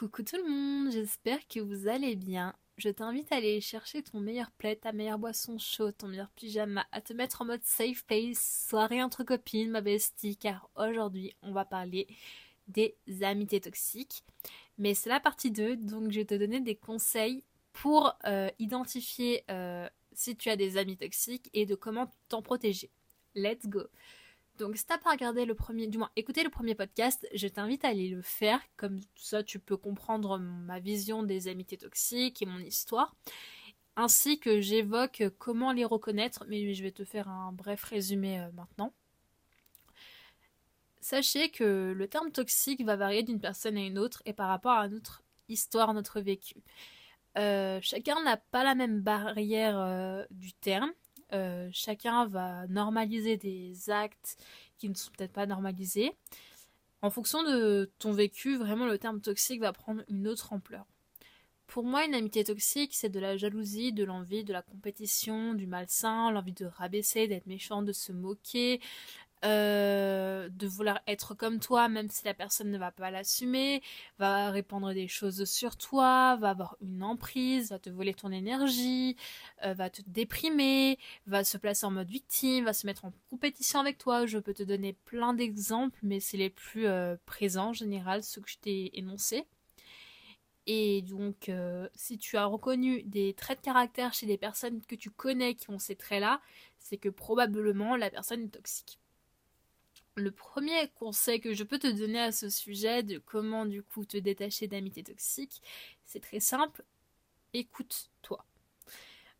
Coucou tout le monde, j'espère que vous allez bien. Je t'invite à aller chercher ton meilleur plaid, ta meilleure boisson chaude, ton meilleur pyjama, à te mettre en mode safe place, soirée entre copines, ma bestie, car aujourd'hui on va parler des amitiés toxiques. Mais c'est la partie 2, donc je vais te donner des conseils pour euh, identifier euh, si tu as des amis toxiques et de comment t'en protéger. Let's go donc si t'as pas regardé le premier, du moins écouté le premier podcast, je t'invite à aller le faire, comme ça tu peux comprendre ma vision des amitiés toxiques et mon histoire, ainsi que j'évoque comment les reconnaître, mais je vais te faire un bref résumé euh, maintenant. Sachez que le terme toxique va varier d'une personne à une autre et par rapport à notre histoire, notre vécu. Euh, chacun n'a pas la même barrière euh, du terme. Euh, chacun va normaliser des actes qui ne sont peut-être pas normalisés. En fonction de ton vécu, vraiment le terme toxique va prendre une autre ampleur. Pour moi, une amitié toxique, c'est de la jalousie, de l'envie, de la compétition, du malsain, l'envie de rabaisser, d'être méchant, de se moquer, euh, de vouloir être comme toi, même si la personne ne va pas l'assumer, va répandre des choses sur toi, va avoir une emprise, va te voler ton énergie, euh, va te déprimer, va se placer en mode victime, va se mettre en compétition avec toi. Je peux te donner plein d'exemples, mais c'est les plus euh, présents en général, ceux que je t'ai énoncés. Et donc, si tu as reconnu des traits de caractère chez des personnes que tu connais qui ont ces traits-là, c'est que probablement la personne est toxique le premier conseil que je peux te donner à ce sujet de comment du coup te détacher d'amitié toxique, c'est très simple, écoute-toi.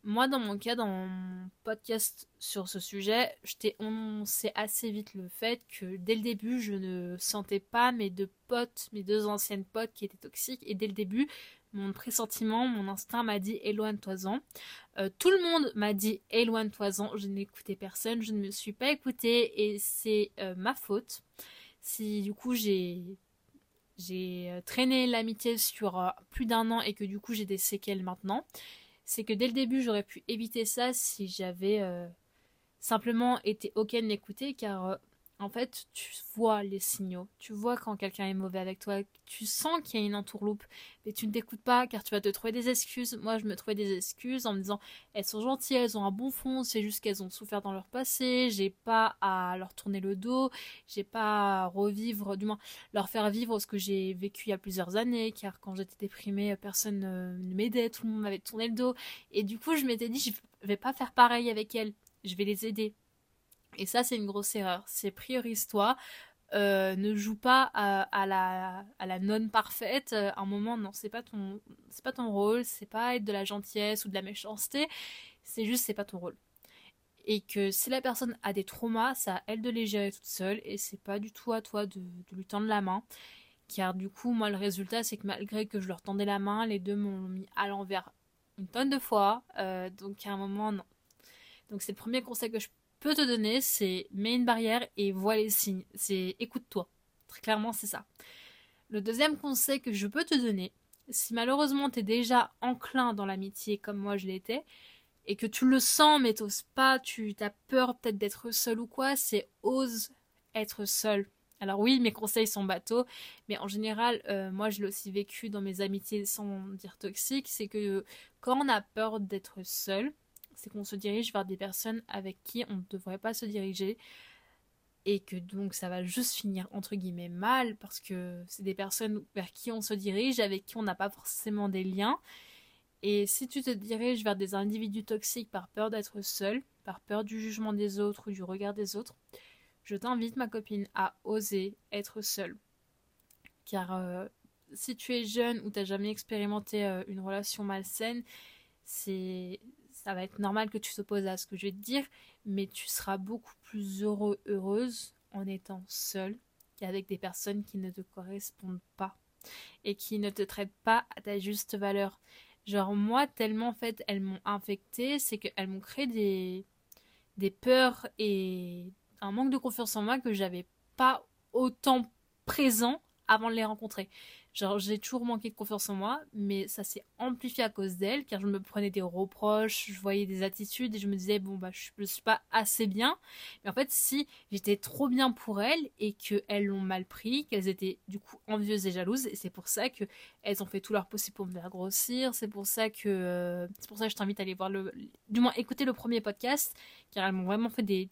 Moi, dans mon cas, dans mon podcast sur ce sujet, je t'ai annoncé assez vite le fait que dès le début, je ne sentais pas mes deux potes, mes deux anciennes potes qui étaient toxiques. Et dès le début, mon pressentiment, mon instinct m'a dit éloigne-toi-en. Euh, tout le monde m'a dit éloigne-toi-en. Je n'écoutais personne, je ne me suis pas écoutée et c'est euh, ma faute. Si du coup j'ai j'ai euh, traîné l'amitié sur plus d'un an et que du coup j'ai des séquelles maintenant, c'est que dès le début j'aurais pu éviter ça si j'avais simplement été ok de m'écouter car en fait, tu vois les signaux. Tu vois quand quelqu'un est mauvais avec toi. Tu sens qu'il y a une entourloupe. Mais tu ne t'écoutes pas car tu vas te trouver des excuses. Moi, je me trouvais des excuses en me disant elles sont gentilles, elles ont un bon fond. C'est juste qu'elles ont souffert dans leur passé. J'ai pas à leur tourner le dos. J'ai pas à revivre, du moins, leur faire vivre ce que j'ai vécu il y a plusieurs années. Car quand j'étais déprimée, personne ne m'aidait. Tout le monde m'avait tourné le dos. Et du coup, je m'étais dit je vais pas faire pareil avec elles. Je vais les aider et ça, c'est une grosse erreur. C'est priorise-toi. Euh, ne joue pas à, la, à la non parfaite. À un moment, non, c'est pas ton, c'est pas ton rôle. C'est pas être de la gentillesse ou de la méchanceté. C'est juste, c'est pas ton rôle. Et que si la personne a des traumas, ça à elle de les gérer toute seule. Et c'est pas du tout à toi de, de lui tendre la main. Car du coup, moi, le résultat, c'est que malgré que je leur tendais la main, les deux m'ont mis à l'envers une tonne de fois. Euh, donc à un moment, non. Donc c'est le premier conseil que je te donner, c'est mets une barrière et vois les signes. C'est écoute-toi. Très clairement, c'est ça. Le deuxième conseil que je peux te donner, si malheureusement tu es déjà enclin dans l'amitié comme moi je l'étais, et que tu le sens mais t'oses pas, tu as peur peut-être d'être seul ou quoi, c'est ose être seul. Alors oui, mes conseils sont bateaux, mais en général, euh, moi je l'ai aussi vécu dans mes amitiés sans dire toxiques, c'est que quand on a peur d'être seul, c'est qu'on se dirige vers des personnes avec qui on ne devrait pas se diriger et que donc ça va juste finir entre guillemets mal parce que c'est des personnes vers qui on se dirige, avec qui on n'a pas forcément des liens. Et si tu te diriges vers des individus toxiques par peur d'être seul, par peur du jugement des autres ou du regard des autres, je t'invite ma copine à oser être seule. Car euh, si tu es jeune ou t'as jamais expérimenté euh, une relation malsaine, c'est ça va être normal que tu t'opposes à ce que je vais te dire, mais tu seras beaucoup plus heureux, heureuse en étant seule qu'avec des personnes qui ne te correspondent pas et qui ne te traitent pas à ta juste valeur. Genre moi, tellement en fait, elles m'ont infecté, c'est qu'elles m'ont créé des, des peurs et un manque de confiance en moi que j'avais pas autant présent avant de les rencontrer. Genre, j'ai toujours manqué de confiance en moi, mais ça s'est amplifié à cause d'elle, car je me prenais des reproches, je voyais des attitudes et je me disais, bon, bah, je ne suis pas assez bien. Mais en fait, si j'étais trop bien pour elles et qu'elles l'ont mal pris, qu'elles étaient du coup envieuses et jalouses, et c'est pour ça qu'elles ont fait tout leur possible pour me faire grossir, c'est pour ça que, euh, pour ça que je t'invite à aller voir le, du moins écouter le premier podcast, car elles m'ont vraiment fait des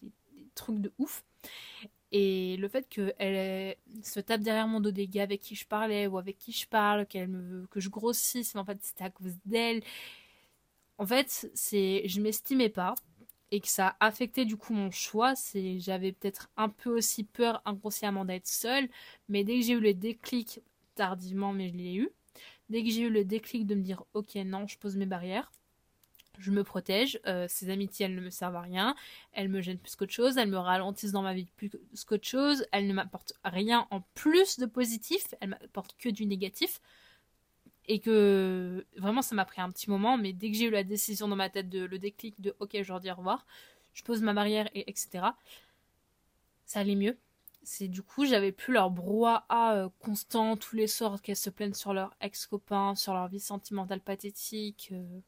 trucs de ouf. Et le fait qu'elle se tape derrière mon dos des gars avec qui je parlais ou avec qui je parle, qu'elle me veut que je grossisse, mais en fait c'était à cause d'elle. En fait, c'est je m'estimais pas et que ça a affecté du coup mon choix. C'est j'avais peut-être un peu aussi peur inconsciemment d'être seule, mais dès que j'ai eu le déclic tardivement, mais je l'ai eu. Dès que j'ai eu le déclic de me dire ok non, je pose mes barrières je me protège. Euh, ces amitiés, elles ne me servent à rien. Elles me gênent plus qu'autre chose. Elles me ralentissent dans ma vie plus qu'autre chose. Elles ne m'apportent rien en plus de positif. Elles m'apportent que du négatif. Et que vraiment, ça m'a pris un petit moment. Mais dès que j'ai eu la décision dans ma tête, de, le déclic de OK, je leur dis au revoir, je pose ma barrière et etc. Ça allait mieux. C'est du coup, j'avais plus leur brouhaha euh, constant tous les soirs qu'elles se plaignent sur leur ex-copain, sur leur vie sentimentale pathétique. Euh,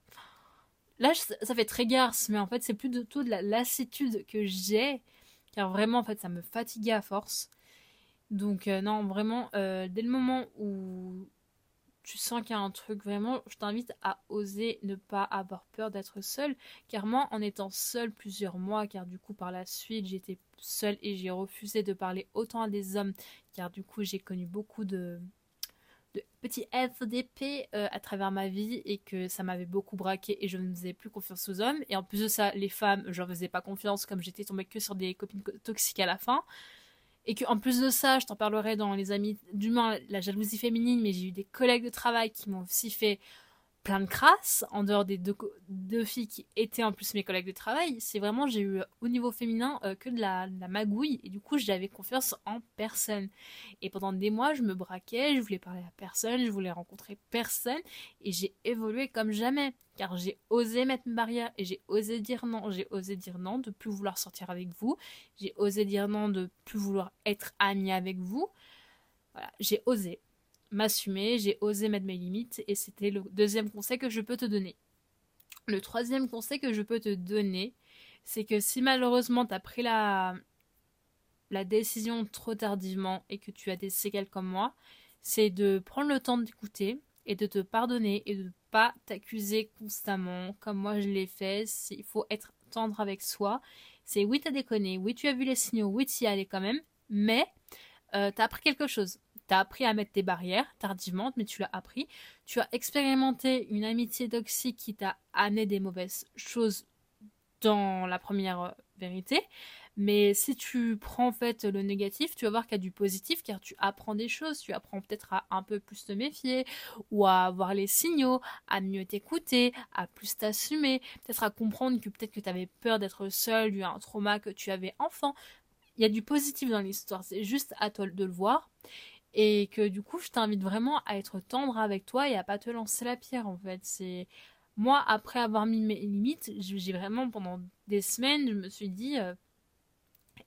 Là, ça fait très garce, mais en fait, c'est plus de la lassitude que j'ai, car vraiment, en fait, ça me fatiguait à force. Donc, euh, non, vraiment, euh, dès le moment où tu sens qu'il y a un truc, vraiment, je t'invite à oser ne pas avoir peur d'être seule, car moi, en étant seule plusieurs mois, car du coup, par la suite, j'étais seule et j'ai refusé de parler autant à des hommes, car du coup, j'ai connu beaucoup de de petits FDP euh, à travers ma vie et que ça m'avait beaucoup braqué et je ne faisais plus confiance aux hommes. Et en plus de ça, les femmes, je leur faisais pas confiance comme j'étais tombée que sur des copines toxiques à la fin. Et que en plus de ça, je t'en parlerai dans les amis, du moins la jalousie féminine, mais j'ai eu des collègues de travail qui m'ont aussi fait plein de crasses, en dehors des deux, filles qui étaient en plus mes collègues de travail. C'est vraiment, j'ai eu au niveau féminin euh, que de la, magouille. Et du coup, j'avais confiance en personne. Et pendant des mois, je me braquais, je voulais parler à personne, je voulais rencontrer personne. Et j'ai évolué comme jamais. Car j'ai osé mettre une barrière et j'ai osé dire non. J'ai osé dire non de plus vouloir sortir avec vous. J'ai osé dire non de plus vouloir être amie avec vous. Voilà, j'ai osé m'assumer, j'ai osé mettre mes limites et c'était le deuxième conseil que je peux te donner. Le troisième conseil que je peux te donner, c'est que si malheureusement tu as pris la, la décision trop tardivement et que tu as des séquelles comme moi, c'est de prendre le temps d'écouter et de te pardonner et de ne pas t'accuser constamment comme moi je l'ai fait. Il faut être tendre avec soi. C'est oui, t'as déconné, oui, tu as vu les signaux, oui, tu y allais quand même, mais euh, tu as appris quelque chose. Tu appris à mettre tes barrières tardivement, mais tu l'as appris. Tu as expérimenté une amitié toxique qui t'a amené des mauvaises choses dans la première euh, vérité. Mais si tu prends en fait le négatif, tu vas voir qu'il y a du positif car tu apprends des choses. Tu apprends peut-être à un peu plus te méfier ou à voir les signaux, à mieux t'écouter, à plus t'assumer, peut-être à comprendre que peut-être que tu avais peur d'être seul dû à un trauma que tu avais enfant. Il y a du positif dans l'histoire, c'est juste à toi de le voir. Et que du coup, je t'invite vraiment à être tendre avec toi et à pas te lancer la pierre en fait. C'est moi après avoir mis mes limites, j'ai vraiment pendant des semaines, je me suis dit euh,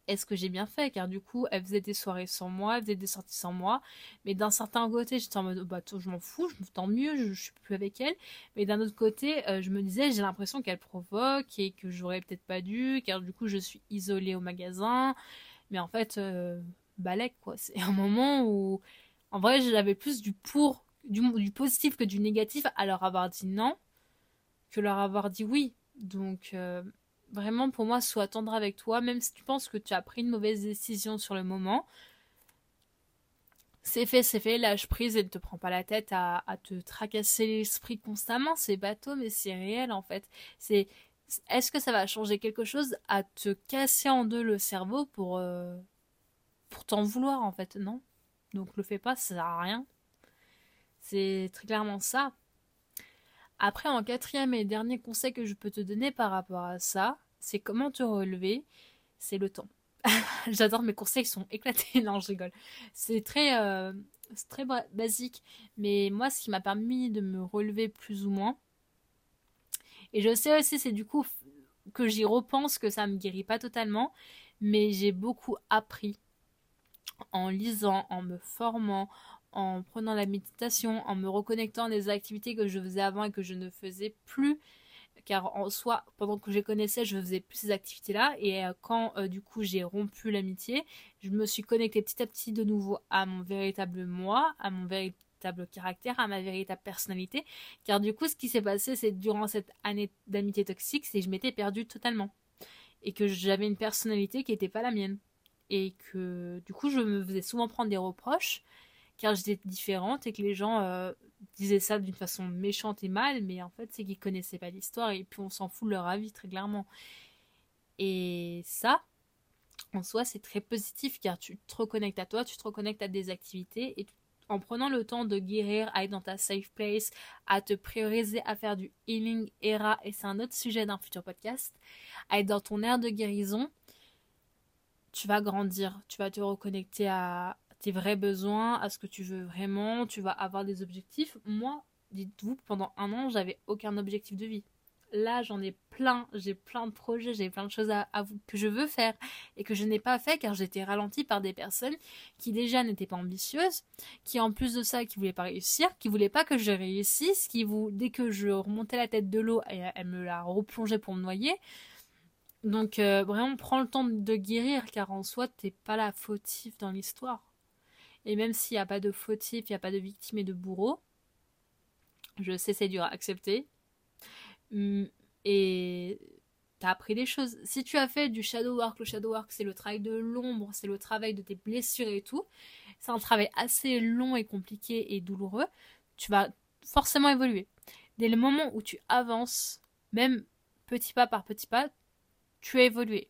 est-ce que j'ai bien fait? Car du coup, elle faisait des soirées sans moi, elle faisait des sorties sans moi. Mais d'un certain côté, j'étais en mode bah je m'en fous, je, tant mieux, je, je, suis plus avec elle. Mais d'un autre côté, euh, je me disais j'ai l'impression qu'elle provoque et que j'aurais peut-être pas dû, car du coup, je suis isolée au magasin. Mais en fait, euh, balèque, quoi. C'est un moment où, en vrai, j'avais plus du pour, du, positif que du négatif à leur avoir dit non, que leur avoir dit oui. Donc, euh, vraiment, pour moi, sois tendre avec toi, même si tu penses que tu as pris une mauvaise décision sur le moment. C'est fait, c'est fait, lâche prise et ne te prends pas la tête à, à te tracasser l'esprit constamment. C'est bateau, mais c'est réel en fait. C'est est-ce que ça va changer quelque chose à te casser en deux le cerveau pour, euh, pour t'en vouloir en fait, non? Donc le fais pas, ça sert à rien. C'est très clairement ça. Après, en quatrième et dernier conseil que je peux te donner par rapport à ça, c'est comment te relever, c'est le temps. J'adore mes conseils, sont éclatés. non, je rigole. C'est très, euh, très basique, mais moi, ce qui m'a permis de me relever plus ou moins. Et je sais aussi, c'est du coup que j'y repense que ça me guérit pas totalement, mais j'ai beaucoup appris en lisant, en me formant, en prenant la méditation, en me reconnectant des activités que je faisais avant et que je ne faisais plus. Car en soi, pendant que je les connaissais, je faisais plus ces activités-là. Et euh, quand euh, du coup j'ai rompu l'amitié, je me suis connectée petit à petit de nouveau à mon véritable moi, à mon véritable caractère, à ma véritable personnalité. Car du coup, ce qui s'est passé, c'est durant cette année d'amitié toxique, c'est que je m'étais perdue totalement. Et que j'avais une personnalité qui n'était pas la mienne et que du coup je me faisais souvent prendre des reproches car j'étais différente et que les gens euh, disaient ça d'une façon méchante et mal mais en fait c'est qu'ils connaissaient pas l'histoire et puis on s'en fout de leur avis très clairement. Et ça en soi c'est très positif car tu te reconnectes à toi tu te reconnectes à des activités et en prenant le temps de guérir, à être dans ta safe place, à te prioriser, à faire du healing era, et c'est un autre sujet d'un futur podcast, à être dans ton air de guérison, tu vas grandir, tu vas te reconnecter à tes vrais besoins, à ce que tu veux vraiment, tu vas avoir des objectifs. Moi, dites-vous, pendant un an, j'avais aucun objectif de vie. Là, j'en ai plein, j'ai plein de projets, j'ai plein de choses à, que je veux faire et que je n'ai pas fait car j'étais ralentie par des personnes qui déjà n'étaient pas ambitieuses, qui en plus de ça, qui voulaient pas réussir, qui voulaient pas que je réussisse, qui vous, dès que je remontais la tête de l'eau, elle me la replongeait pour me noyer. Donc euh, vraiment prends le temps de guérir car en soi t'es pas la fautive dans l'histoire. Et même s'il n'y a pas de fautif, il n'y a pas de victime et de bourreau, je sais c'est dur à accepter. Mm, et t'as appris des choses. Si tu as fait du shadow work, le shadow work c'est le travail de l'ombre, c'est le travail de tes blessures et tout. C'est un travail assez long et compliqué et douloureux. Tu vas forcément évoluer. Dès le moment où tu avances, même petit pas par petit pas, tu as évolué.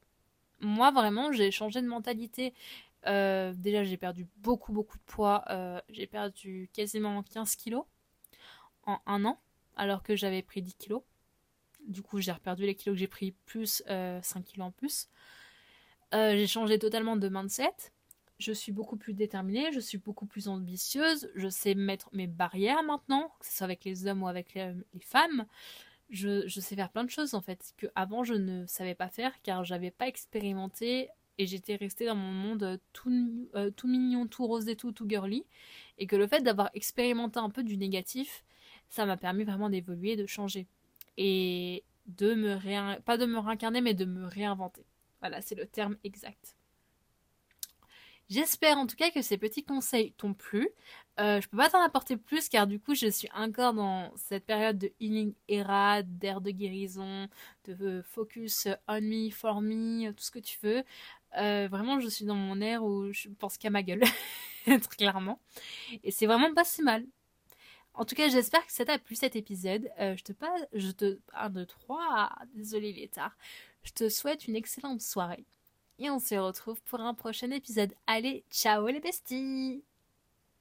Moi, vraiment, j'ai changé de mentalité. Euh, déjà, j'ai perdu beaucoup, beaucoup de poids. Euh, j'ai perdu quasiment 15 kilos en un an, alors que j'avais pris 10 kilos. Du coup, j'ai reperdu les kilos que j'ai pris, plus 5 euh, kilos en plus. j'ai changé totalement de mindset. Je suis beaucoup plus déterminée, je suis beaucoup plus ambitieuse. Je sais mettre mes barrières maintenant, que ce soit avec les hommes ou avec les femmes je, sais faire plein de choses en fait que avant je ne savais pas faire car j'avais pas expérimenté et j'étais restée dans mon monde tout, euh, tout mignon, tout rose et tout, tout girly et que le fait d'avoir expérimenté un peu du négatif, ça m'a permis vraiment d'évoluer, de changer et de me réin... pas de me réincarner mais de me réinventer. Voilà, c'est le terme exact. J'espère en tout cas que ces petits conseils t'ont plu. Euh, je peux pas t'en apporter plus car du coup je suis encore dans cette période de healing era, d'air de guérison, de focus on me, for me, tout ce que tu veux. Euh, vraiment je suis dans mon air où je pense qu'à ma gueule, très clairement. Et c'est vraiment pas si mal. En tout cas j'espère que ça t'a plu cet épisode. Euh, je te passe, je te... 1, 2, 3, désolé il. Je te souhaite une excellente soirée. Et on se retrouve pour un prochain épisode. Allez, ciao les besties